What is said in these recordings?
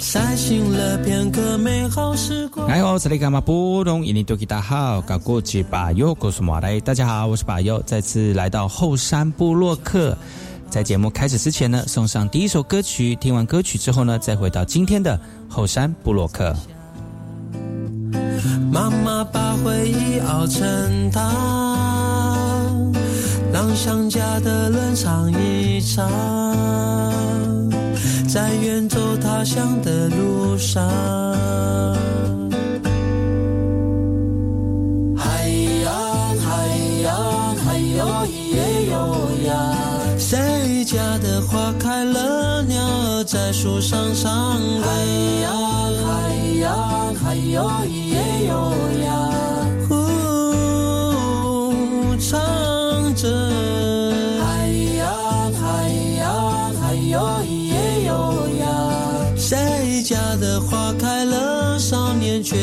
晒醒了片刻美好时光。哎呦，这里干嘛不懂？印尼多吉大好，搞过去把右告诉我来。大家好，我是把右，再次来到后山部落克。在节目开始之前呢，送上第一首歌曲。听完歌曲之后呢，再回到今天的后山布洛克。妈妈把回忆熬成汤，让想家的人尝一尝，在远走他乡的路上。海洋，海洋，还有咿耶哟呀。谁家的花开了，鸟儿在树上唱歌。海洋，海洋，还有咿耶哟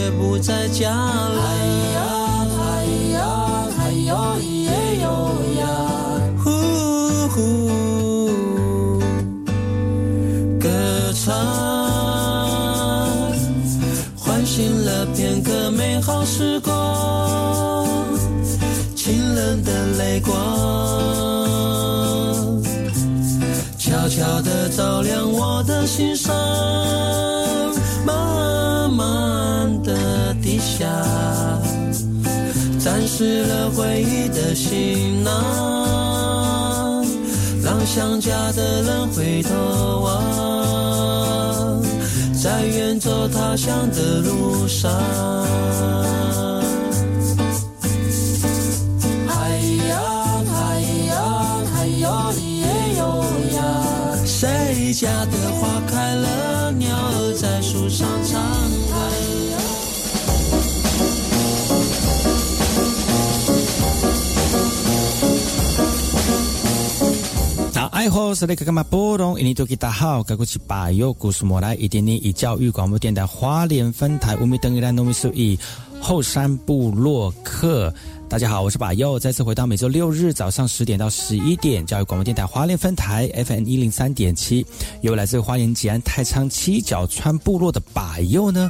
却不在家了。海洋，海洋，还有咿耶哟呀。呼呼歌唱，唤醒了片刻美好时光，清冷的泪光，悄悄地照亮我的心上，下，沾湿了回忆的行囊。让想家的人回头望，在远走他乡的路上。海洋，海洋，还有咿耶哟呀，谁家的花开了，鸟儿在树上唱好是那个干嘛波动？印尼多吉大好，该过去把右故事莫来一点点以教育广播电台花莲分台五米等于兰农米数以后山部落客。大家好，我是把右，再次回到每周六日早上十点到十一点教育广播电台花莲分台 FM 一零三点七，由来自花莲吉安太仓七角川部落的把右呢。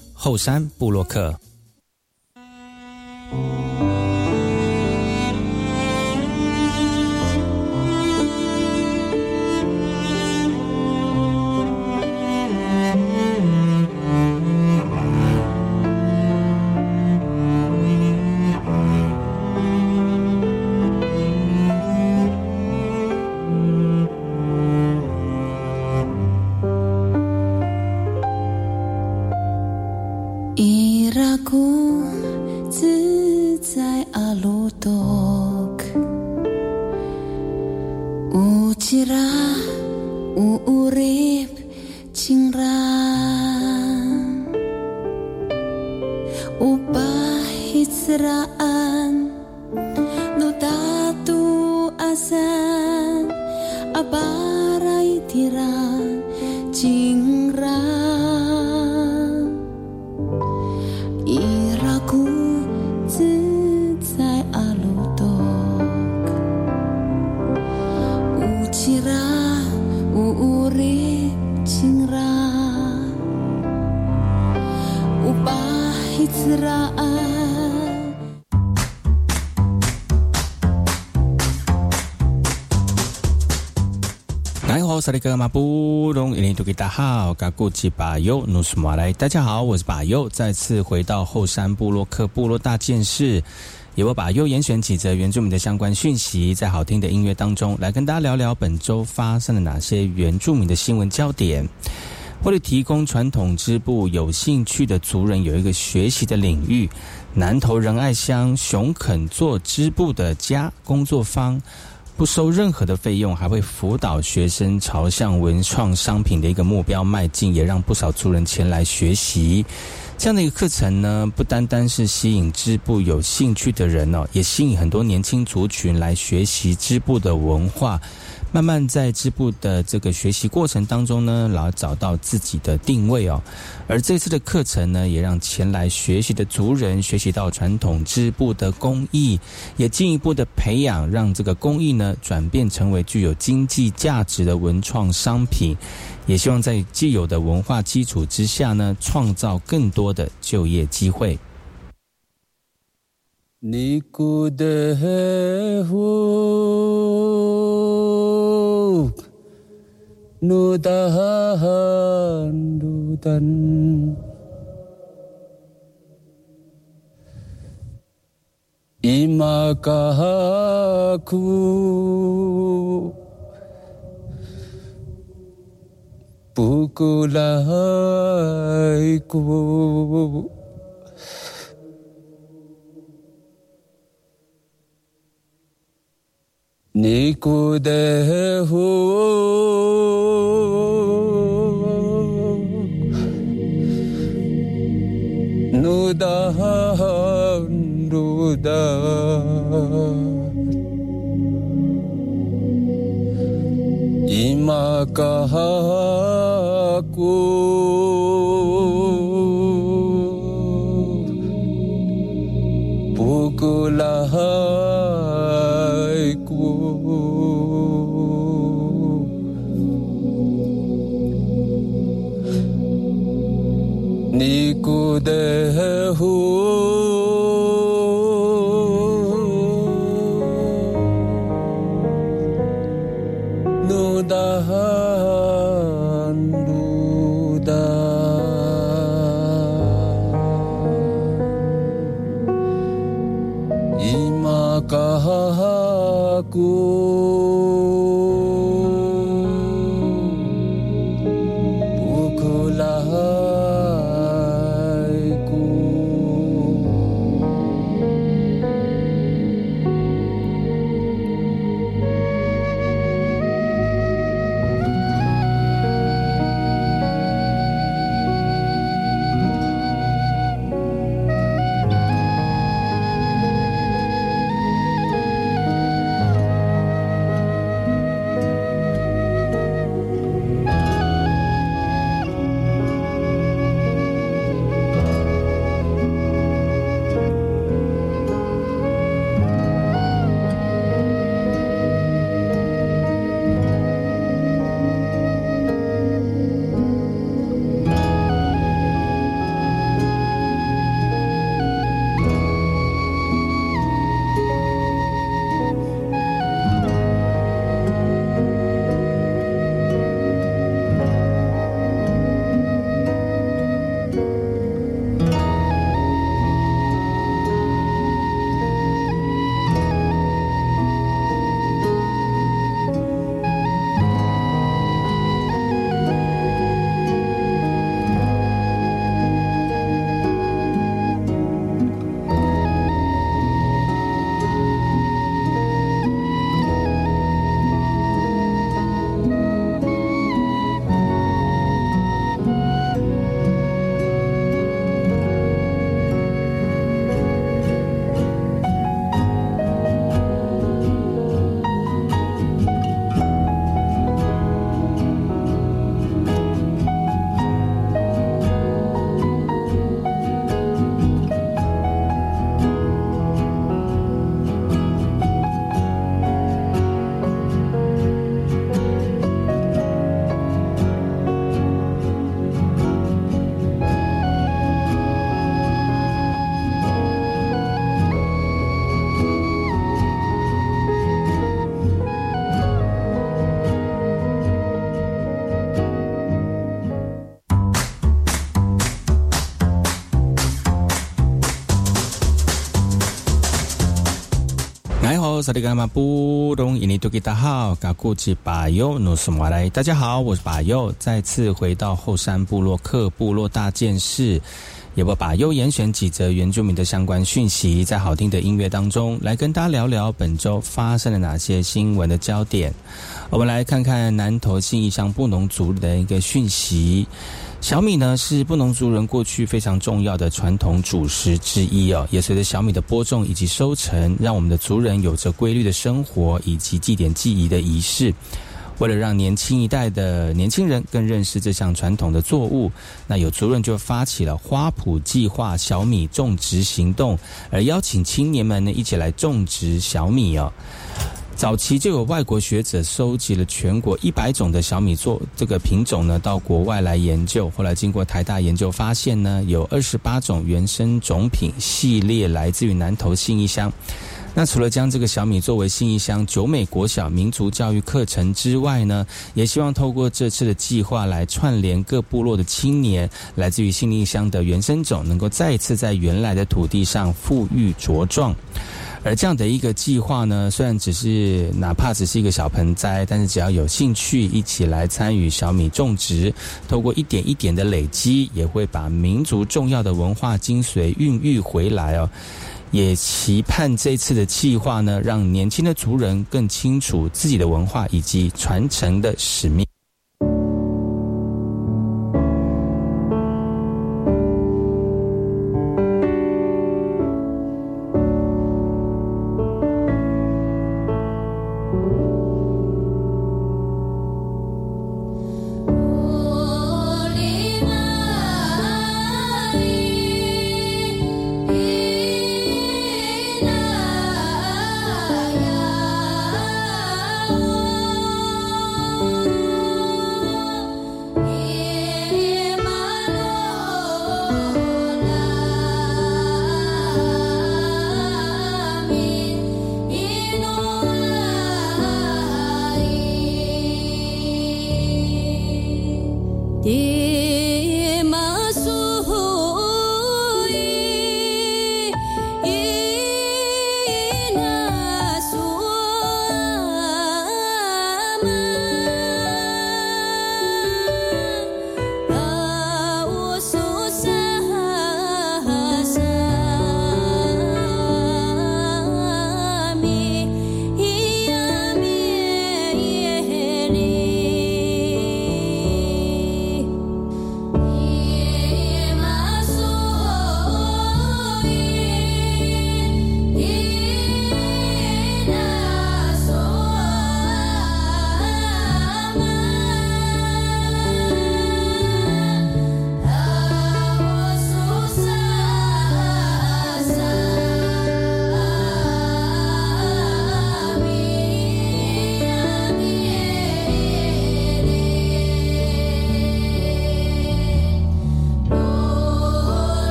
后山布洛克。格马布隆伊林图吉达好，嘎古吉巴尤努斯马来，大家好，我是巴尤，再次回到后山部落克部落大件事，也我把尤严选几则原住民的相关讯息，在好听的音乐当中来跟大家聊聊本周发生了哪些原住民的新闻焦点。为了提供传统织布有兴趣的族人有一个学习的领域，南投仁爱乡熊肯做织布的家工作坊。不收任何的费用，还会辅导学生朝向文创商品的一个目标迈进，也让不少族人前来学习。这样的一个课程呢，不单单是吸引织布有兴趣的人哦，也吸引很多年轻族群来学习织布的文化。慢慢在织布的这个学习过程当中呢，然后找到自己的定位哦。而这次的课程呢，也让前来学习的族人学习到传统织布的工艺，也进一步的培养，让这个工艺呢转变成为具有经济价值的文创商品。也希望在既有的文化基础之下呢，创造更多的就业机会。你的 nudahan dudan imakahaku pukulaiku Niku dehu Nudahan nudahan aku Pukullah haiku Niku dehu Nudahai 哥萨利格玛布隆伊尼多吉达好，嘎古吉巴尤努斯马来，大家好，我是巴尤，再次回到后山部落克部落大件事，也不把优严选几则原住民的相关讯息，在好听的音乐当中来跟大家聊聊本周发生了哪些新闻的焦点。我们来看看南投信义乡布农族的一个讯息。小米呢是布农族人过去非常重要的传统主食之一哦，也随着小米的播种以及收成，让我们的族人有着规律的生活以及祭典祭仪的仪式。为了让年轻一代的年轻人更认识这项传统的作物，那有族人就发起了花圃计划小米种植行动，而邀请青年们呢一起来种植小米哦。早期就有外国学者收集了全国一百种的小米做这个品种呢，到国外来研究。后来经过台大研究，发现呢有二十八种原生种品系列来自于南投信义乡。那除了将这个小米作为信义乡九美国小民族教育课程之外呢，也希望透过这次的计划来串联各部落的青年，来自于信义乡的原生种，能够再一次在原来的土地上富裕茁壮。而这样的一个计划呢，虽然只是哪怕只是一个小盆栽，但是只要有兴趣一起来参与小米种植，透过一点一点的累积，也会把民族重要的文化精髓孕育回来哦。也期盼这次的计划呢，让年轻的族人更清楚自己的文化以及传承的使命。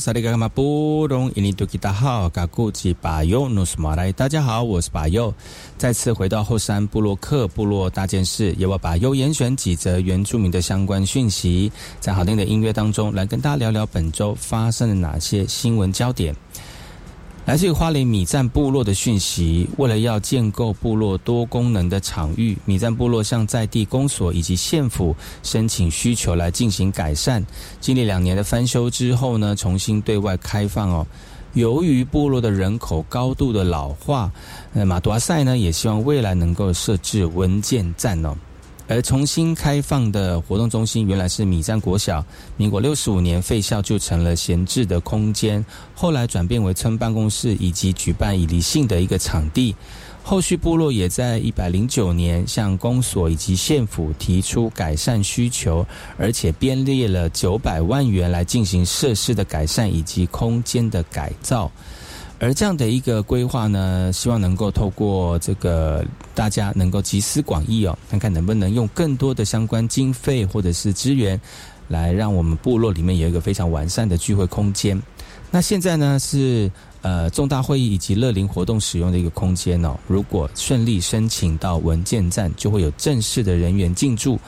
萨利格马布隆伊尼多吉达好，嘎古吉巴尤努斯马来，大家好，我是巴尤，再次回到后山部落克部落大件事，由我把优严选几则原住民的相关讯息，在好听的音乐当中来跟大家聊聊本周发生了哪些新闻焦点。来自于花莲米赞部落的讯息，为了要建构部落多功能的场域，米赞部落向在地公所以及县府申请需求来进行改善。经历两年的翻修之后呢，重新对外开放哦。由于部落的人口高度的老化，那马多阿塞呢也希望未来能够设置文件站哦。而重新开放的活动中心原来是米赞国小，民国六十五年废校就成了闲置的空间，后来转变为村办公室以及举办以离性的一个场地。后续部落也在一百零九年向公所以及县府提出改善需求，而且编列了九百万元来进行设施的改善以及空间的改造。而这样的一个规划呢，希望能够透过这个大家能够集思广益哦，看看能不能用更多的相关经费或者是资源，来让我们部落里面有一个非常完善的聚会空间。那现在呢是呃重大会议以及乐龄活动使用的一个空间哦。如果顺利申请到文件站，就会有正式的人员进驻。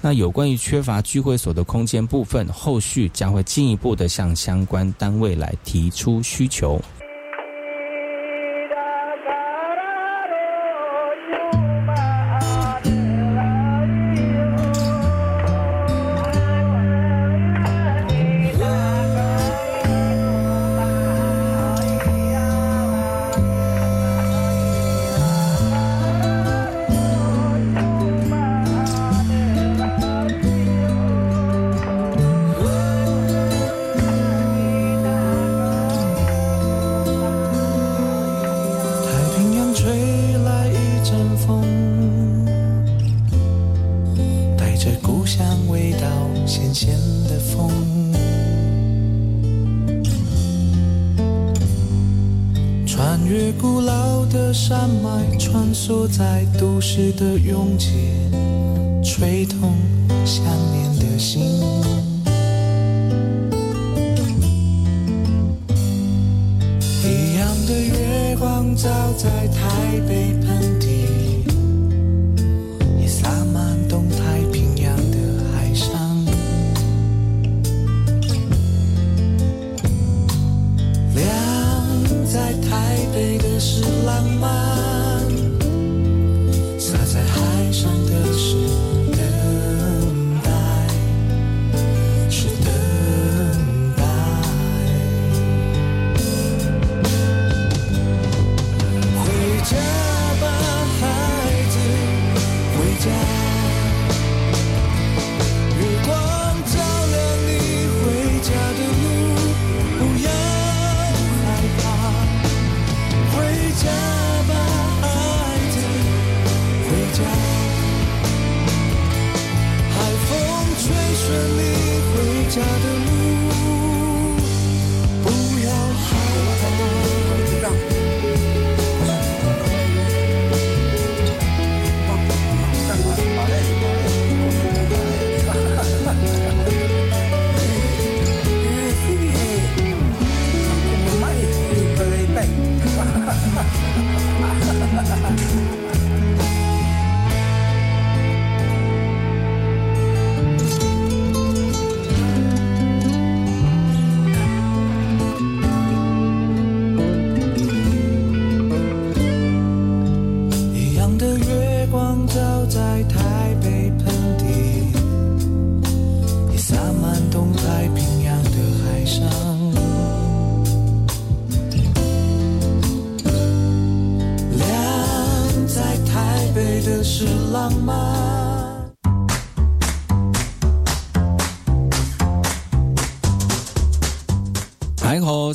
那有关于缺乏聚会所的空间部分，后续将会进一步的向相关单位来提出需求。的拥挤，家的。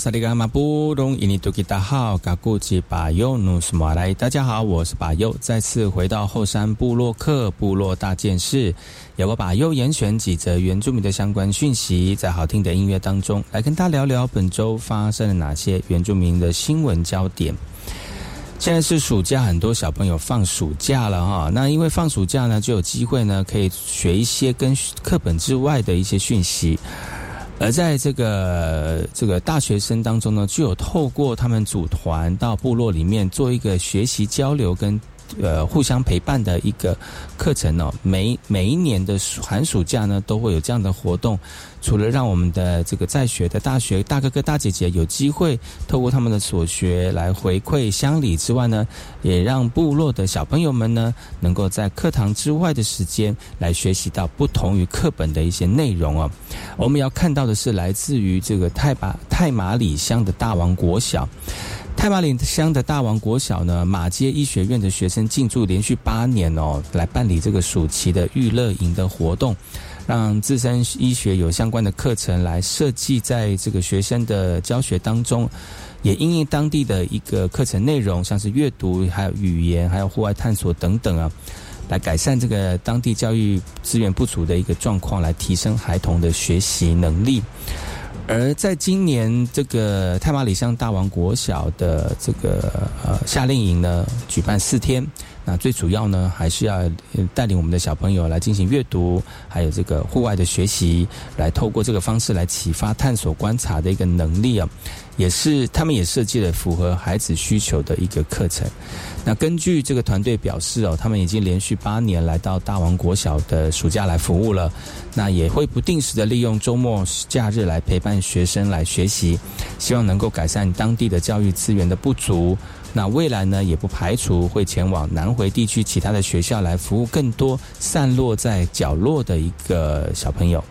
大家好，我是巴尤，再次回到后山部落克部落大件事，由我巴尤严选几则原住民的相关讯息，在好听的音乐当中来跟大家聊聊本周发生了哪些原住民的新闻焦点。现在是暑假，很多小朋友放暑假了哈，那因为放暑假呢，就有机会呢，可以学一些跟课本之外的一些讯息。而在这个这个大学生当中呢，就有透过他们组团到部落里面做一个学习交流跟。呃，互相陪伴的一个课程哦。每每一年的寒暑假呢，都会有这样的活动。除了让我们的这个在学的大学大哥哥大姐姐有机会透过他们的所学来回馈乡里之外呢，也让部落的小朋友们呢，能够在课堂之外的时间来学习到不同于课本的一些内容哦。我们要看到的是来自于这个泰马泰马里乡的大王国小。太马岭乡的大王国小呢，马街医学院的学生进驻连续八年哦，来办理这个暑期的娱乐营的活动，让自身医学有相关的课程来设计在这个学生的教学当中，也因应当地的一个课程内容，像是阅读、还有语言、还有户外探索等等啊，来改善这个当地教育资源不足的一个状况，来提升孩童的学习能力。而在今年这个太马里乡大王国小的这个呃夏令营呢，举办四天。那最主要呢，还是要带领我们的小朋友来进行阅读，还有这个户外的学习，来透过这个方式来启发探索观察的一个能力啊。也是他们也设计了符合孩子需求的一个课程。那根据这个团队表示哦，他们已经连续八年来到大王国小的暑假来服务了。那也会不定时的利用周末假日来陪伴学生来学习，希望能够改善当地的教育资源的不足。那未来呢，也不排除会前往南回地区其他的学校来服务更多散落在角落的一个小朋友。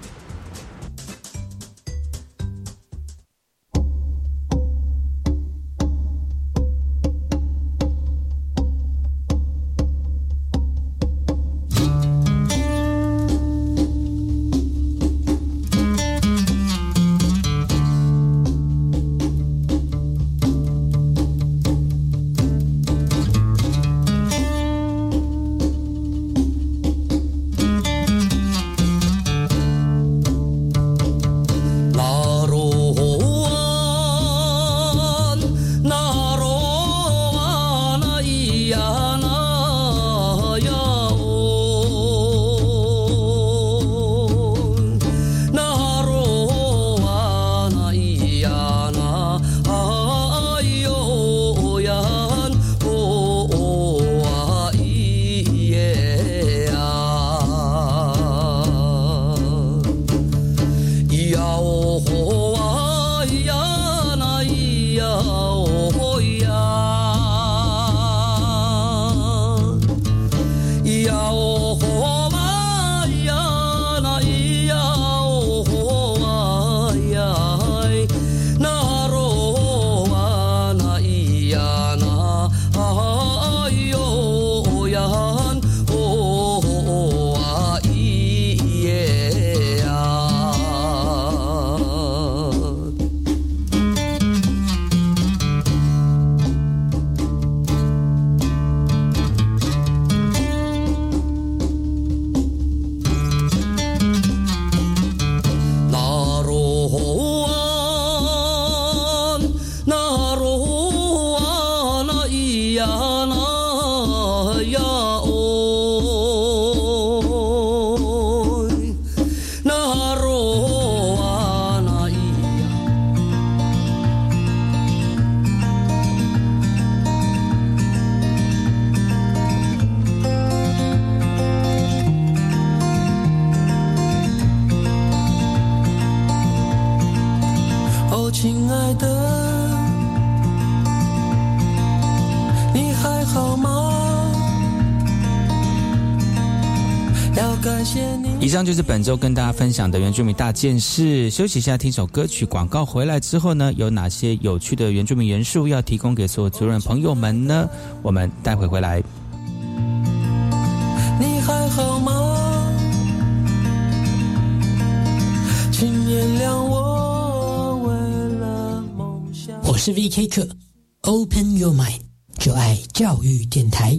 以是本周跟大家分享的原住民大件事。休息一下，听首歌曲。广告回来之后呢，有哪些有趣的原住民元素要提供给所有族人朋友们呢？我们待会回来。你还好吗？请原谅我，为了梦想。我是 V.K. 客，Open Your Mind，就爱教育电台。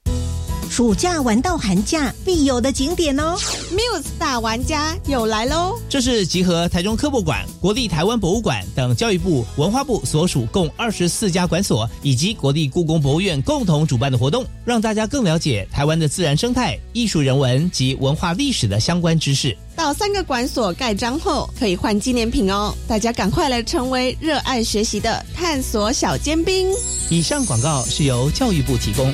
暑假玩到寒假必有的景点哦。Muse 大玩家又来喽！这是集合台中科博馆、国立台湾博物馆等教育部、文化部所属共二十四家馆所，以及国立故宫博物院共同主办的活动，让大家更了解台湾的自然生态、艺术人文及文化历史的相关知识。到三个馆所盖章后，可以换纪念品哦！大家赶快来成为热爱学习的探索小尖兵。以上广告是由教育部提供。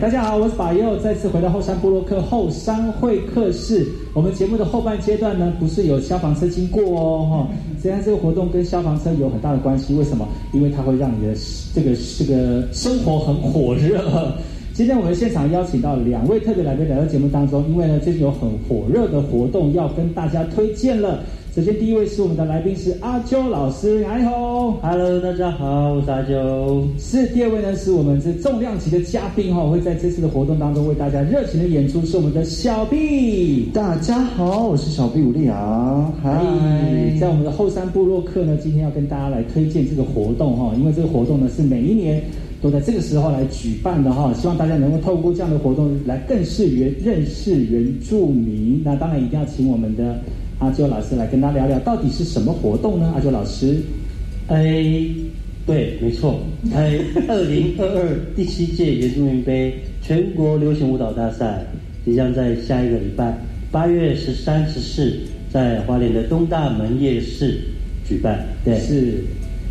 大家好，我是把右，再次回到后山部落克后山会客室。我们节目的后半阶段呢，不是有消防车经过哦，哈。虽然这个活动跟消防车有很大的关系，为什么？因为它会让你的这个这个生活很火热。今天我们现场邀请到两位特别来宾来到节目当中，因为呢，最近有很火热的活动要跟大家推荐了。首先，第一位是我们的来宾是阿啾老师，你好，Hello，大家好，我是阿啾。是第二位呢，是我们这重量级的嘉宾哈，会在这次的活动当中为大家热情的演出，是我们的小 B。大家好，我是小 B 吴立阳。嗨，在我们的后山部落客呢，今天要跟大家来推荐这个活动哈，因为这个活动呢是每一年都在这个时候来举办的哈，希望大家能够透过这样的活动来更是原认识原住民。那当然一定要请我们的。阿啾老师来跟大家聊聊，到底是什么活动呢？阿啾老师，哎，对，没错，哎，二零二二第七届原住民杯全国流行舞蹈大赛即将在下一个礼拜八月十三、十四在花莲的东大门夜市举办。对，是。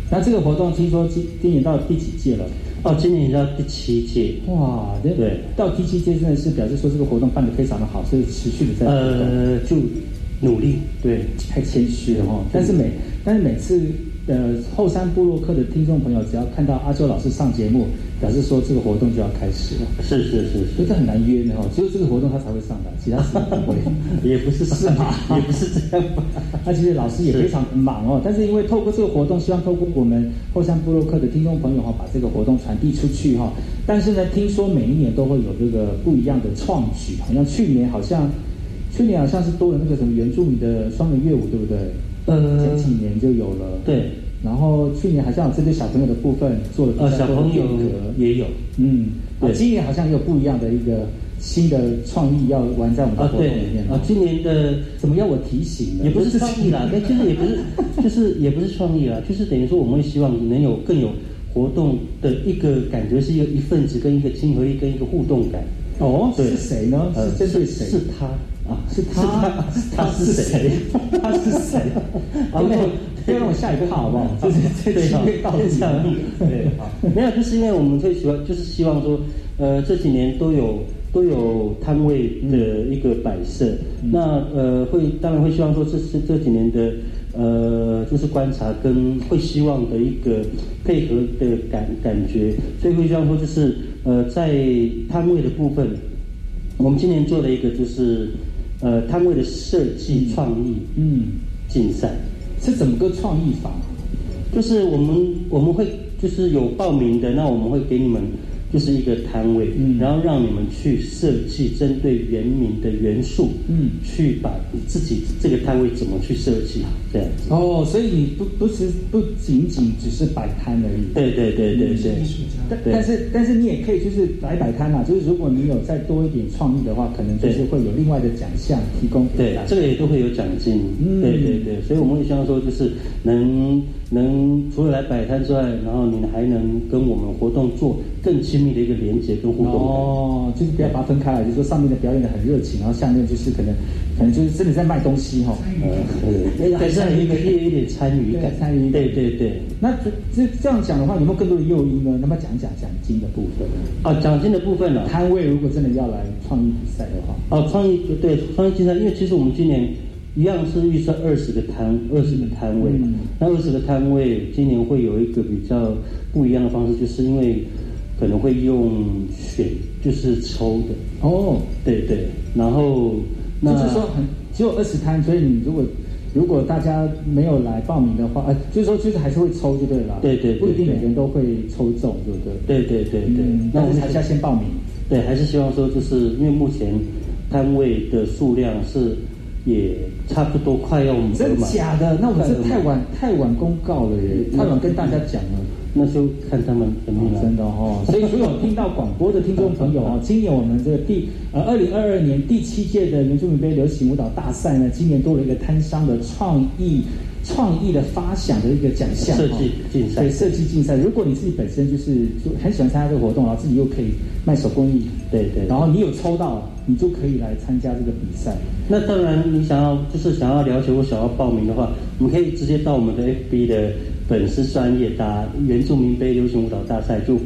那这个活动听说今今年到第几届了？哦，今年到第七届。哇，对，到第七届真的是表示说这个活动办得非常的好，是持续的在。呃，就。努力，对，太谦虚了哈。但是每但是每次呃后山部落客的听众朋友，只要看到阿周老师上节目，表示说这个活动就要开始了。是是是，所以这很难约的哈。只有这个活动他才会上的，其他时间不会。也不是是吗？也不是这样。那其实老师也非常忙哦。但是因为透过这个活动，希望透过我们后山部落客的听众朋友哈，把这个活动传递出去哈。但是呢，听说每一年都会有这个不一样的创举，好像去年好像。去年好像是多了那个什么原住民的双人乐舞，对不对？呃，前几年就有了。对，然后去年好像有针对小朋友的部分做了呃小朋友也有，嗯，啊，今年好像有不一样的一个新的创意要玩在我们的活动里面。啊，今年的怎么要我提醒？也不是创意啦，那就是也不是，就是也不是创意啦，就是等于说我们会希望能有更有活动的一个感觉，是一个一份子跟一个亲和力跟一个互动感。哦，是谁呢？是针对谁？是他。啊，是他，他是谁？他是谁？啊，没有，不要让我吓一跳好不好？就是这个道歉。对，好，没有，就是因为我们最喜欢，就是希望说，呃，这几年都有都有摊位的一个摆设，那呃，会当然会希望说，这是这几年的呃，就是观察跟会希望的一个配合的感感觉，所以会希望说，就是呃，在摊位的部分，我们今年做了一个就是。呃，摊位的设计创意，嗯，竞赛。是怎么个创意法？就是我们我们会就是有报名的，那我们会给你们就是一个摊位，嗯，然后让你们去设计针对原名的元素，嗯，去把自己这个摊位怎么去设计这样子。哦，所以你不不是不仅仅只是摆摊而已。对对对对对。但但是但是你也可以就是来摆摊嘛，就是如果你有再多一点创意的话，可能就是会有另外的奖项提供给对。这个也都会有奖金。嗯对对对，所以我们也希望说，就是能能除了来摆摊之外，然后你还能跟我们活动做更亲密的一个连接跟互动。哦，就是不要把它分开来，就是说上面的表演的很热情，然后下面就是可能可能就是真的在卖东西哈、呃，对，还是要有一个也有一点参与感，参与。对对对。那这这这样讲的话，有没有更多的诱因呢？那么讲一讲奖金的部分。哦，奖金的部分呢、摊位如果真的要来创意比赛的话，哦，创意对创意竞赛，因为其实我们今年一样是预设二十个摊二十个摊位，嗯。那二十个摊位今年会有一个比较不一样的方式，就是因为可能会用选，就是抽的。哦，对对，然后那就是说很只有二十摊，所以你如果如果大家没有来报名的话，呃，就是说就是还是会抽就对了啦，对对对不一定每个人都会抽中，对不对？对对对对，嗯那我们还是要先报名。对，还是希望说，就是因为目前摊位的数量是也差不多快要满，真假的？那我们这太晚太晚公告了耶，太晚跟大家讲了。那就看他们怎么样、真的哦，所以所有听到广播的听众朋友哦，今年我们这个第呃二零二二年第七届的原住民杯流行舞蹈大赛呢，今年多了一个摊商的创意创意的发想的一个奖项，设计竞赛。对设计竞赛。如果你自己本身就是就很喜欢参加这个活动，然后自己又可以卖手工艺，对对，然后你有抽到，你就可以来参加这个比赛。那当然，你想要就是想要了解或想要报名的话，我们可以直接到我们的 FB 的粉丝专业打原住民杯流行舞蹈大赛，就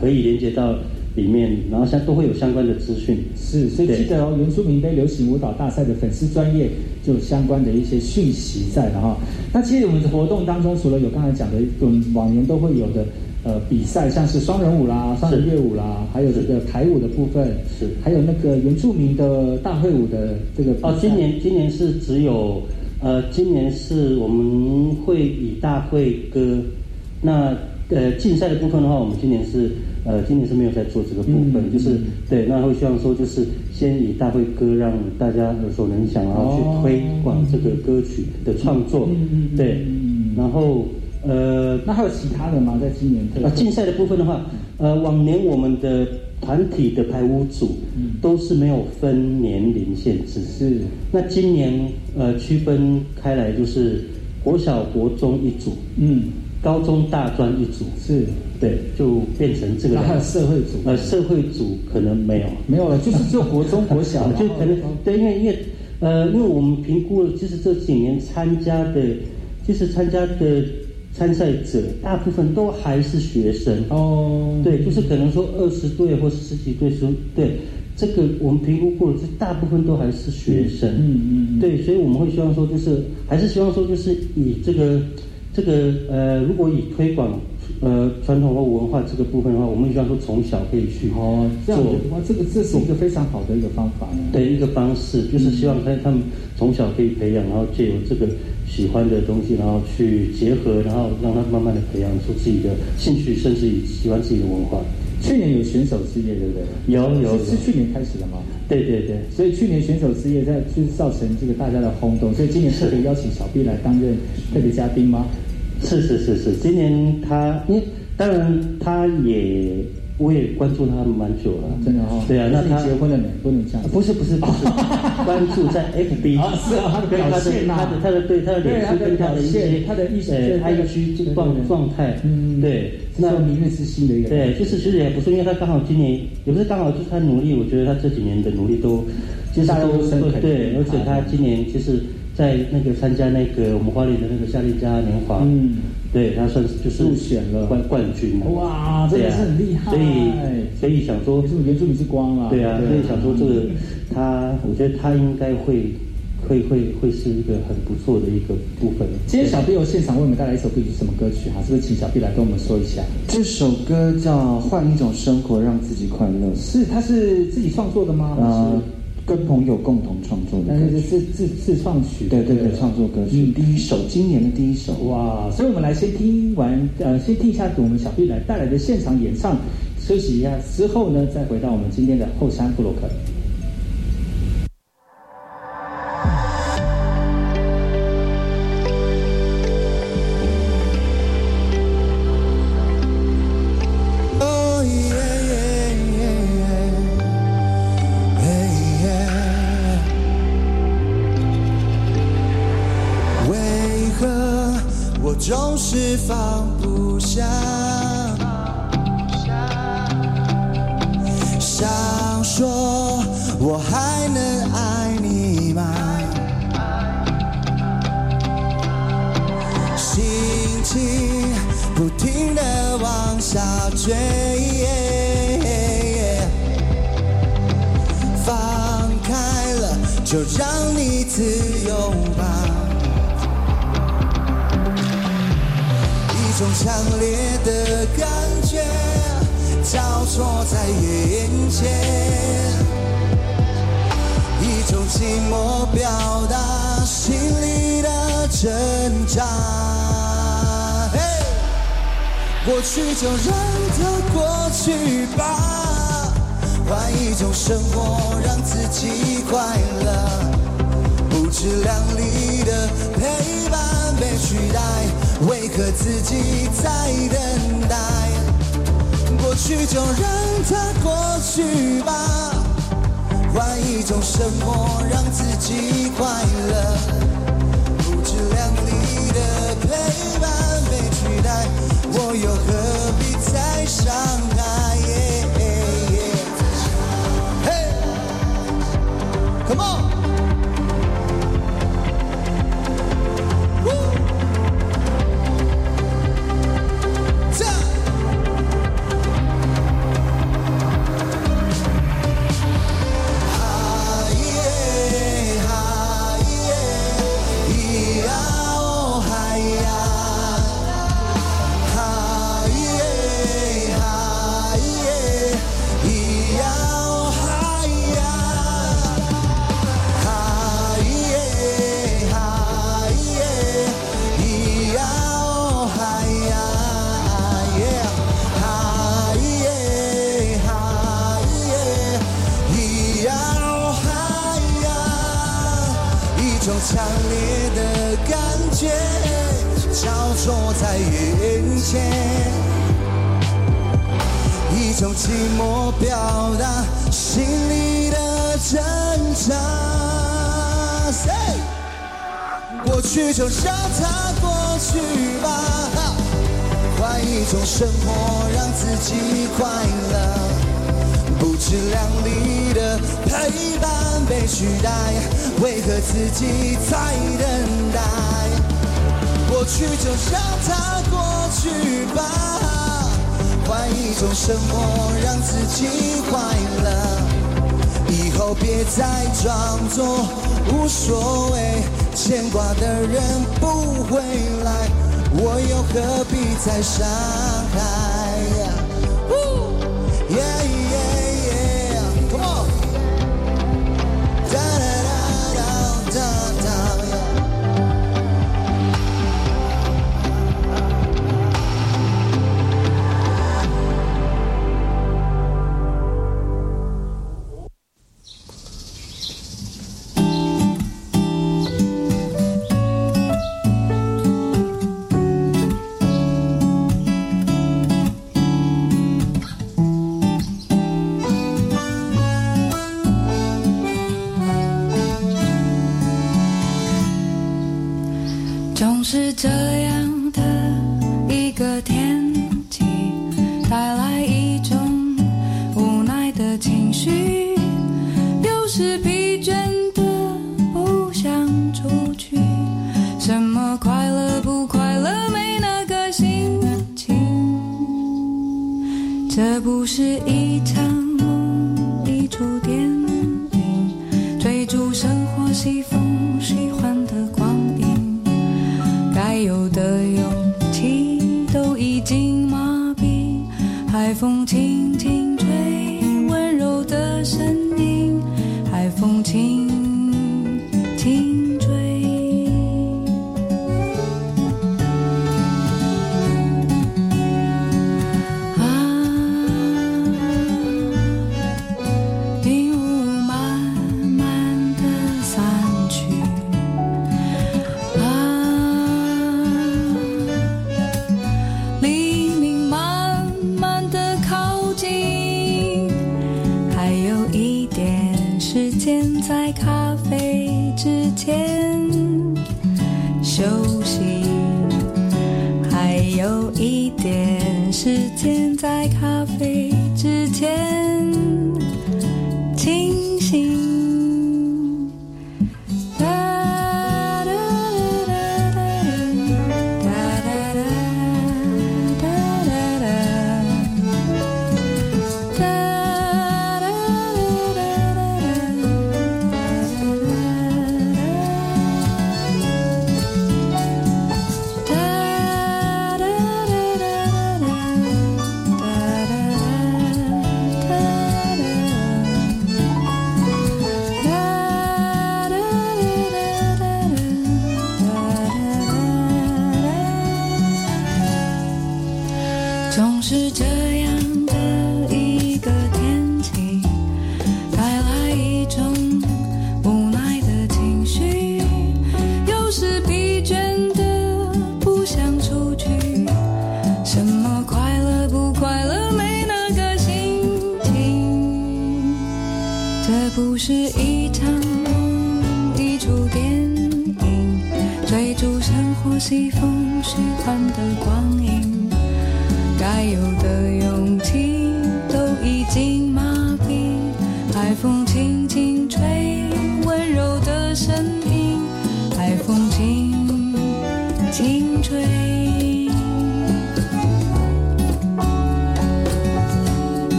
可以连接到里面，然后像都会有相关的资讯。是，所以记得哦，原住民杯流行舞蹈大赛的粉丝专业就有相关的一些讯息在的哈。那其实我们的活动当中，除了有刚才讲的，我们往年都会有的呃比赛，像是双人舞啦、双人乐舞啦，还有这个台舞的部分，是，还有那个原住民的大会舞的这个哦，今年今年是只有呃，今年是我们会以大会歌，那呃竞赛的部分的话，我们今年是呃今年是没有在做这个部分，嗯。就是对，那会希望说就是先以大会歌让大家耳熟能详，然后去推广这个歌曲的创作，嗯对，然后呃，那还有其他的吗？在今年特啊，竞赛的部分的话，呃，往年我们的团体的排污组都是没有分年龄限制，是。那今年呃区分开来就是国小、国中一组，嗯，高中、大专一组，是，对，就变成这个还有社会组，呃，社会组可能没有，没有了，就是只有国中、国小，就可能对，因为因为呃，因为我们评估了，就是这几年参加的，就是参加的参赛者，大部分都还是学生。哦，对，就是可能说二十对或十几对十对，这个我们评估过了，这大部分都还是学生，嗯嗯嗯，对，所以我们会希望说，就是还是希望说，就是以这个这个呃，如果以推广呃传统或文化这个部分的话，我们希望说从小可以去哦，这样做哇，这个这是一个非常好的一个方法呢。的一个方式，就是希望他他们从小可以培养，然后借由这个喜欢的东西，然后去结合，然后让他慢慢的培养出自己的兴趣，甚至于喜欢自己的文化。去年有选手之夜，对不对？有有是是去年开始的吗？对对对，所以去年选手之夜在就是造成这个大家的轰动，所以今年特别邀请小 B 来担任特别嘉宾吗？是是是是，今年他因为当然他也我也关注他蛮久了，真的哦。对啊，那他结婚了没？不能这样。不是不是不是，关注在 FB 啊，是啊，他的表现他的他的对他的脸书跟他的一些他的意思，呃 IG 这个状状态，嗯对，那明日之星的一个对，就是其实也不是，因为他刚好今年也不是刚好，就是他努力，我觉得他这几年的努力都其实都对，而且他今年其实。在那个参加那个我们花莲的那个夏令家年华，嗯，对他算是就是入选了冠冠军哇，真的是很厉害。所以所以想说，是原住民之光啊。对啊，所以想说这个他，我觉得他应该会会会会是一个很不错的一个部分。今天小 B 有现场为我们带来一首歌曲，什么歌曲哈？是不是请小 B 来跟我们说一下？这首歌叫《换一种生活，让自己快乐》。是，他是自己创作的吗？啊。跟朋友共同创作的，但是是自自创曲，对对对，创作歌曲、嗯、第一首，今年的第一首，哇！所以我们来先听完，呃，先听一下我们小 B 来带来的现场演唱，休息一下之后呢，再回到我们今天的后山布洛克。放不下。想说，我还能爱你吗？心情不停的往下坠，放开了就让你自由吧。强烈的感觉交错在眼前，一种寂寞表达心里的挣扎。嘿，过去就让它过去吧，换一种生活让自己快乐。不自量力的陪取代，为何自己在等待？过去就让它过去吧，换一种生活让自己快乐。取代，为何自己在等待？过去就让它过去吧，换一种生活让自己快乐。以后别再装作无所谓，牵挂的人不回来，我又何必再伤害？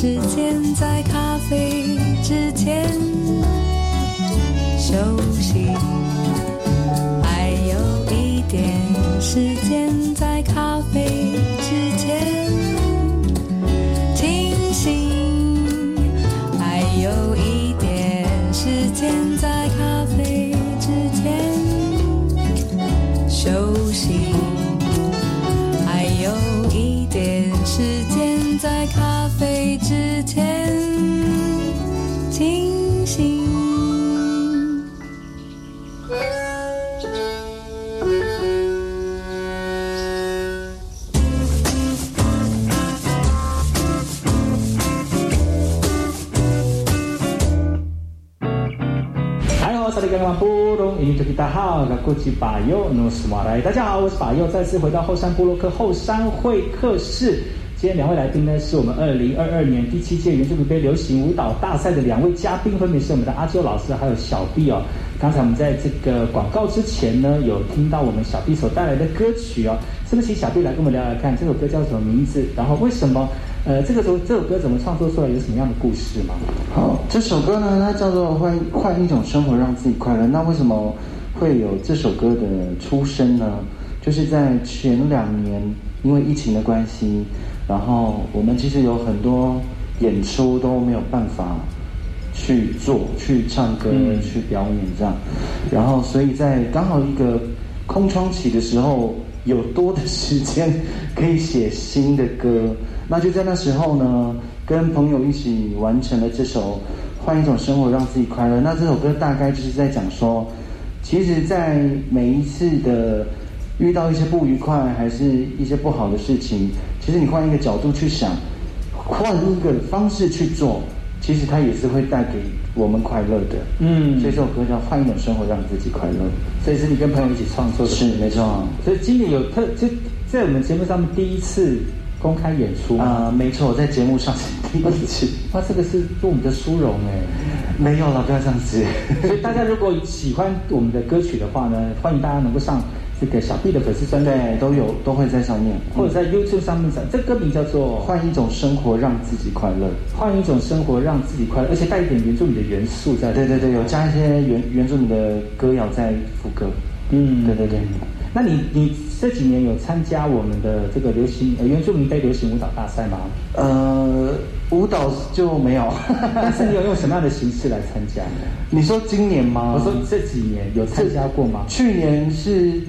时间在咖啡巴佑努斯马来，大家好，我是巴佑，再次回到后山部落克后山会客室。今天两位来宾呢，是我们二零二二年第七届原住民杯流行舞蹈大赛的两位嘉宾，分别是我们的阿啾老师还有小 B 哦。刚才我们在这个广告之前呢，有听到我们小 B 所带来的歌曲哦，是不是请小 B 来跟我们聊聊看，这首歌叫什么名字？然后为什么？呃，这个时候这首歌怎么创作出来？有什么样的故事吗？好，这首歌呢，它叫做换换一种生活，让自己快乐。那为什么会有这首歌的出生呢？就是在前两年，因为疫情的关系，然后我们其实有很多演出都没有办法去做，去唱歌、嗯去表演这样。然后，所以在刚好一个空窗期的时候，有多的时间可以写新的歌。那就在那时候呢，跟朋友一起完成了这首《换一种生活，让自己快乐》。那这首歌大概就是在讲说，其实，在每一次的遇到一些不愉快，还是一些不好的事情，其实你换一个角度去想，换一个方式去做，其实它也是会带给我们快乐的。嗯所以这首歌叫《换一种生活，让自己快乐》。所以是你跟朋友一起创作的，是没错。所以今年有特就在我们节目上面第一次公开演出啊、没错，在节目上是第一次。哇，这个是做我们的殊荣哎。没有了，不要这样子。所以大家如果喜欢我们的歌曲的话呢，欢迎大家能够上这个小 B 的粉丝专页，对，都有都会在上面，或者在 YouTube 上面找。这歌名叫做《换一种生活，让自己快乐》。换一种生活，让自己快乐，而且带一点原住民的元素在。对对对，有加一些原原住民的歌谣在副歌。嗯，对对对。那你你这几年有参加我们的这个流行呃原住民杯流行舞蹈大赛吗？呃，舞蹈就没有，但是你有用什么样的形式来参加？你说今年吗？我说这几年有参加过吗？去年是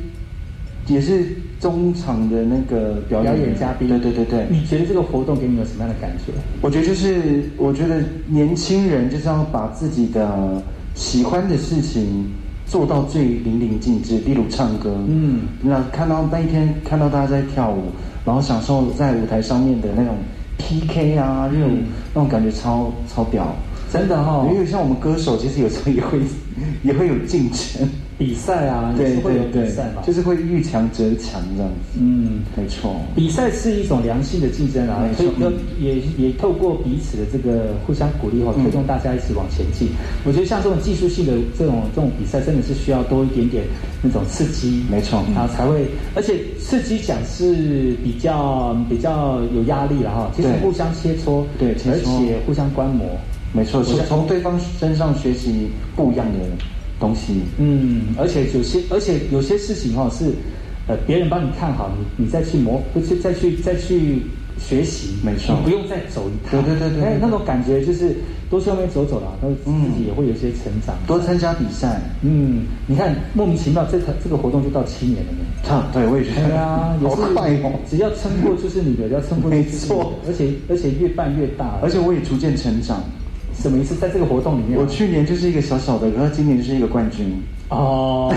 也是中场的那个表演表演嘉宾。对对对对。你觉得这个活动给你有什么样的感觉？我觉得就是，我觉得年轻人就是要把自己的喜欢的事情做到最淋漓尽致，例如唱歌。嗯，那看到那一天看到大家在跳舞，然后享受在舞台上面的那种 PK 啊，热舞，那种感觉超超屌。真的哈，因为像我们歌手，其实有时候也会 也会有竞争比赛啊，对会有对比赛嘛，就是会遇强则强这样子。嗯，没错，比赛是一种良性的竞争啊，可以也也透过彼此的这个互相鼓励哈，推动大家一起往前进。我觉得像这种技术性的这种这种比赛，真的是需要多一点点那种刺激，没错，然后才会，而且刺激讲是比较比较有压力了哈，其实互相切磋，对，而且互相观摩。没错，是从对方身上学习不一样的东西。嗯，而且有些，而且有些事情哦是，呃，别人帮你看好，你你再去磨，不去再去再去学习，没错，你不用再走一趟。对对对对，哎，那种感觉就是多去外面走走了，都自己也会有一些成长。多参加比赛，嗯，你看莫名其妙，这这个活动就到七年了呢。啊，对，我也觉得。对啊，好快哦！只要撑过就是你的，要撑过。没错，而且而且越办越大，而且我也逐渐成长。什么意思？在这个活动里面，我去年就是一个小小的，然后今年就是一个冠军。哦，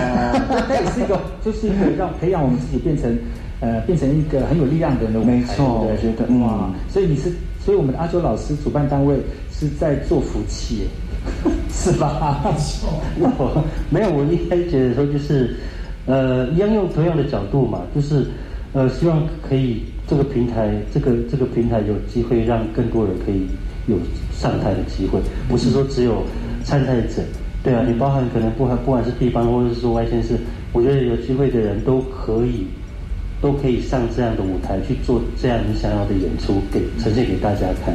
那也是一个，就是一个让培养我们自己变成，呃，变成一个很有力量的人的舞台。没错，我觉得哇，所以你是，所以我们的阿修老师主办单位是在做福气，是吧？我 没有，我一开始觉得说就是，呃，一样用同样的角度嘛，就是呃，希望可以这个平台，这个这个平台有机会让更多人可以有。上台的机会不是说只有参赛者，对啊，你包含可能不不管是地方或者是说外县市，我觉得有机会的人都可以。都可以上这样的舞台去做这样你想要的演出，给呈现给大家看。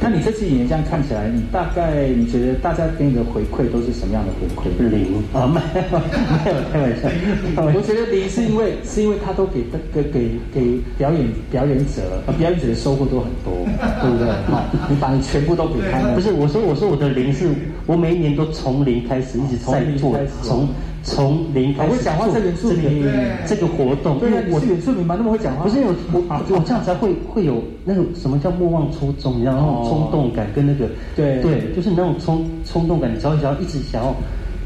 那你这次演这样看起来，你大概你觉得大家给你的回馈都是什么样的回馈？零啊，没有没有开玩笑。我觉得零是因为是因为他都给给给给表演表演者，表演者的收获都很多，对不对？好，你把你全部都给他。不是，我说我说我的零是我每一年都从零开始，一直在做从。从零开始做这个这个活动，对啊，我是原住民嘛，那么会讲话。不是有我 我这样才会会有那种什么叫莫忘初衷，你知道那种冲动感跟那个对对，就是那种冲冲动感，你只要想要一直想要。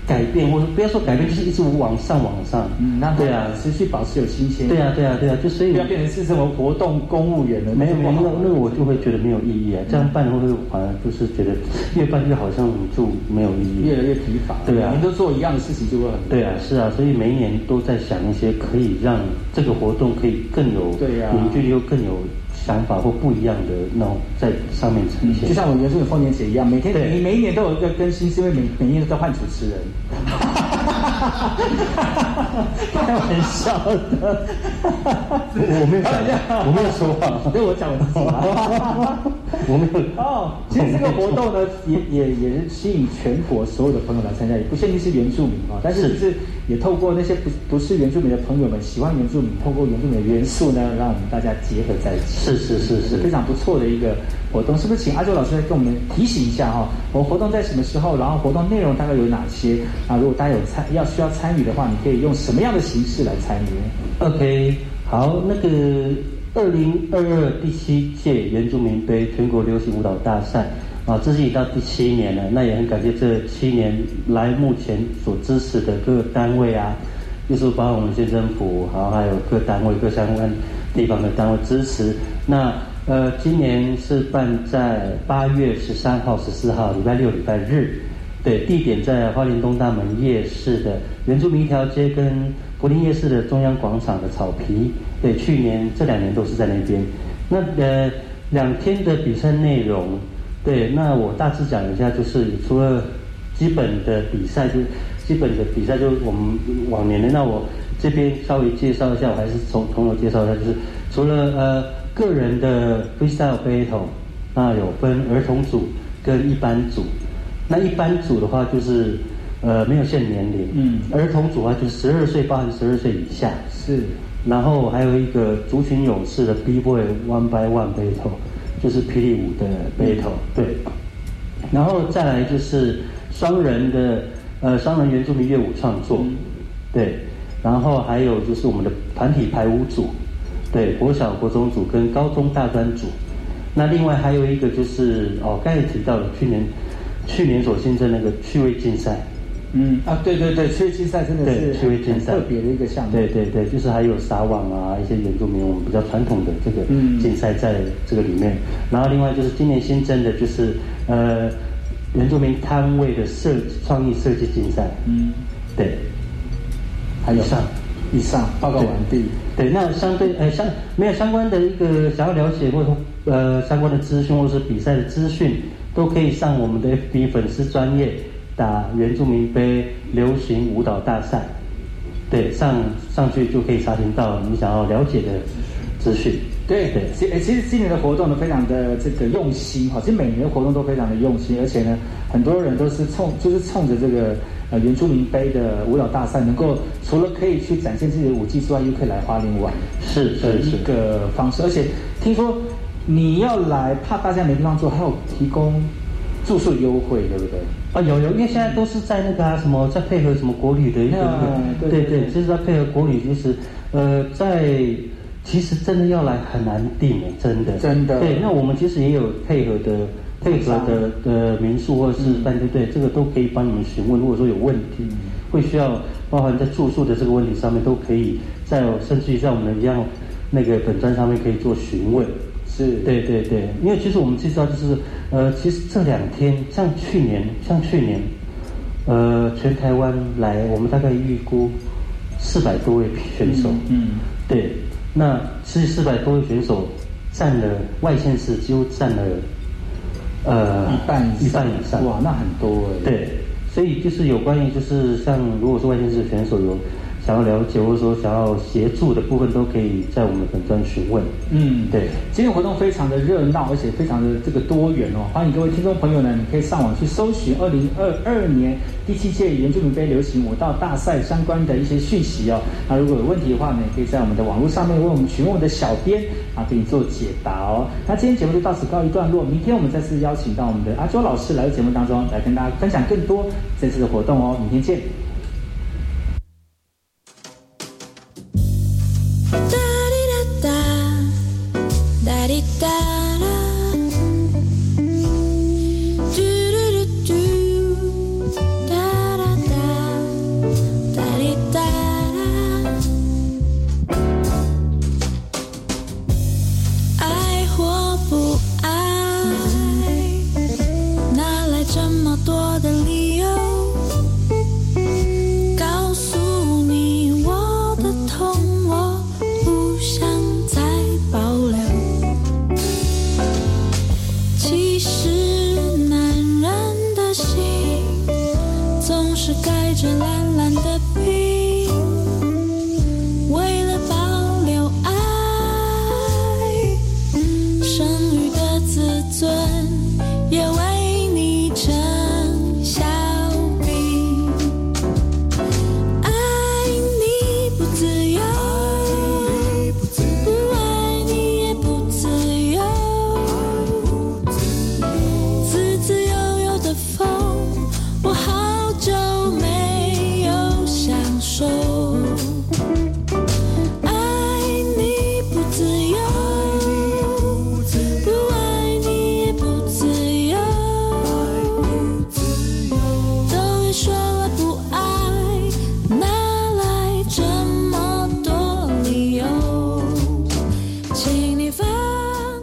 改变，或者不要说改变，就是一直往上往上。嗯，那对啊，持续保持有新鲜。对啊，对啊，对啊，就所以不要变成是什么活动公务员了。没有没有，那那个我就会觉得没有意义啊。这样办会不会反而就是觉得越办越好像就没有意义，越来越疲乏。对啊，每年都做一样的事情就会很。对啊，是啊，所以每一年都在想一些可以让这个活动可以更有凝聚力，又更有。想法或不一样的那种在上面呈现，就像我原著的丰年节一样，每天每每一年都有一个更新，是因为每每年都在换主持人。开玩笑的，我没有讲，我没有说话，所以我讲我自。我没有 哦，其实这个活动呢，也也也是吸引全国所有的朋友来参加，也不限定是原住民啊，但是是也透过那些不不是原住民的朋友们喜欢原住民，透过原住民的元素呢，让我们大家结合在一起。是是是是，非常不错的一个活动，是不是？请阿周老师来跟我们提醒一下哈，我活动在什么时候？然后活动内容大概有哪些？啊，如果大家有参要需要参与的话，你可以用什么样的形式来参与？OK，好，那个二零二二第七届原住民杯全国流行舞蹈大赛啊，这是已到第七年了。那也很感谢这七年来目前所支持的各单位啊，就是包括我们县政府，然后还有各单位各相关。地方的单位支持，那呃，今年是办在八月十三号、十四号，礼拜六、礼拜日，对，地点在花莲东大门夜市的原住民一条街跟柏林夜市的中央广场的草皮，对，去年这两年都是在那边。那呃，两天的比赛内容，对，那我大致讲一下，就是除了基本的比赛，就基本的比赛，就我们往年的，那我。这边稍微介绍一下，我还是从从头介绍一下，就是除了呃个人的 freestyle battle，那有分儿童组跟一般组。那一般组的话就是呃没有限年龄，嗯，儿童组的话就十二岁，包含十二岁以下是。然后还有一个族群勇士的 B boy one by one battle，就是霹雳舞的 battle，对。然后再来就是双人的呃双人原住民乐舞创作，对。然后还有就是我们的团体排舞组，对，国小、国中组跟高中大专组。那另外还有一个就是哦，刚才提到了去年去年所新增那个趣味竞赛，嗯啊，对对对，趣味竞赛真的是趣味竞赛特别的一个项目。对对对，就是还有撒网啊，一些原住民我们比较传统的这个竞赛在这个里面。然后另外就是今年新增的就是呃原住民摊位的设创意设计竞赛。嗯，对，还有上以上报告完毕。对，那相对呃相没有相关的一个想要了解或者呃相关的资讯或者是比赛的资讯，都可以上我们的 FB 粉丝专业。打原住民杯流行舞蹈大赛，对，上上去就可以查询到你想要了解的资讯。对对，其其实今年的活动呢，非常的这个用心哈，其实每年的活动都非常的用心，而且呢，很多人都是冲就是冲着这个呃原住民杯的舞蹈大赛，能够除了可以去展现自己的舞技之外，又可以来花莲玩，是是一个方式。而且听说你要来，怕大家没地方住，还有提供住宿优惠，对不对？啊，有有，因为现在都是在那个啊，什么在配合什么国旅的一个，对对，就是在配合国旅，就是呃，在其实真的要来很难订真的真的。对，那我们其实也有配合的配合的的民宿或者是饭店，对，这个都可以帮你们询问。如果说有问题，会需要包含在住宿的这个问题上面，都可以在甚至于在我们一样那个本专上面可以做询问。是，对对对，因为其实我们知道就是。呃，其实这两天像去年，像去年，呃，全台湾来，我们大概预估四百多位选手。嗯，对，那其实四百多位选手占了外县市，几乎占了呃一半一半以上。哇，那很多哎。对，所以就是有关于就是像如果是外县市选手有。想要了解或者说想要协助的部分，都可以在我们本专询问。嗯，对，今天活动非常的热闹，而且非常的这个多元哦。欢迎各位听众朋友呢，你可以上网去搜寻二零二二年第七届原住民杯流行舞蹈大赛相关的一些讯息哦。那如果有问题的话呢，也可以在我们的网络上面为我们询问我们的小编啊，给你做解答哦。那今天节目就到此告一段落，明天我们再次邀请到我们的阿周老师来到节目当中，来跟大家分享更多这次的活动哦。明天见。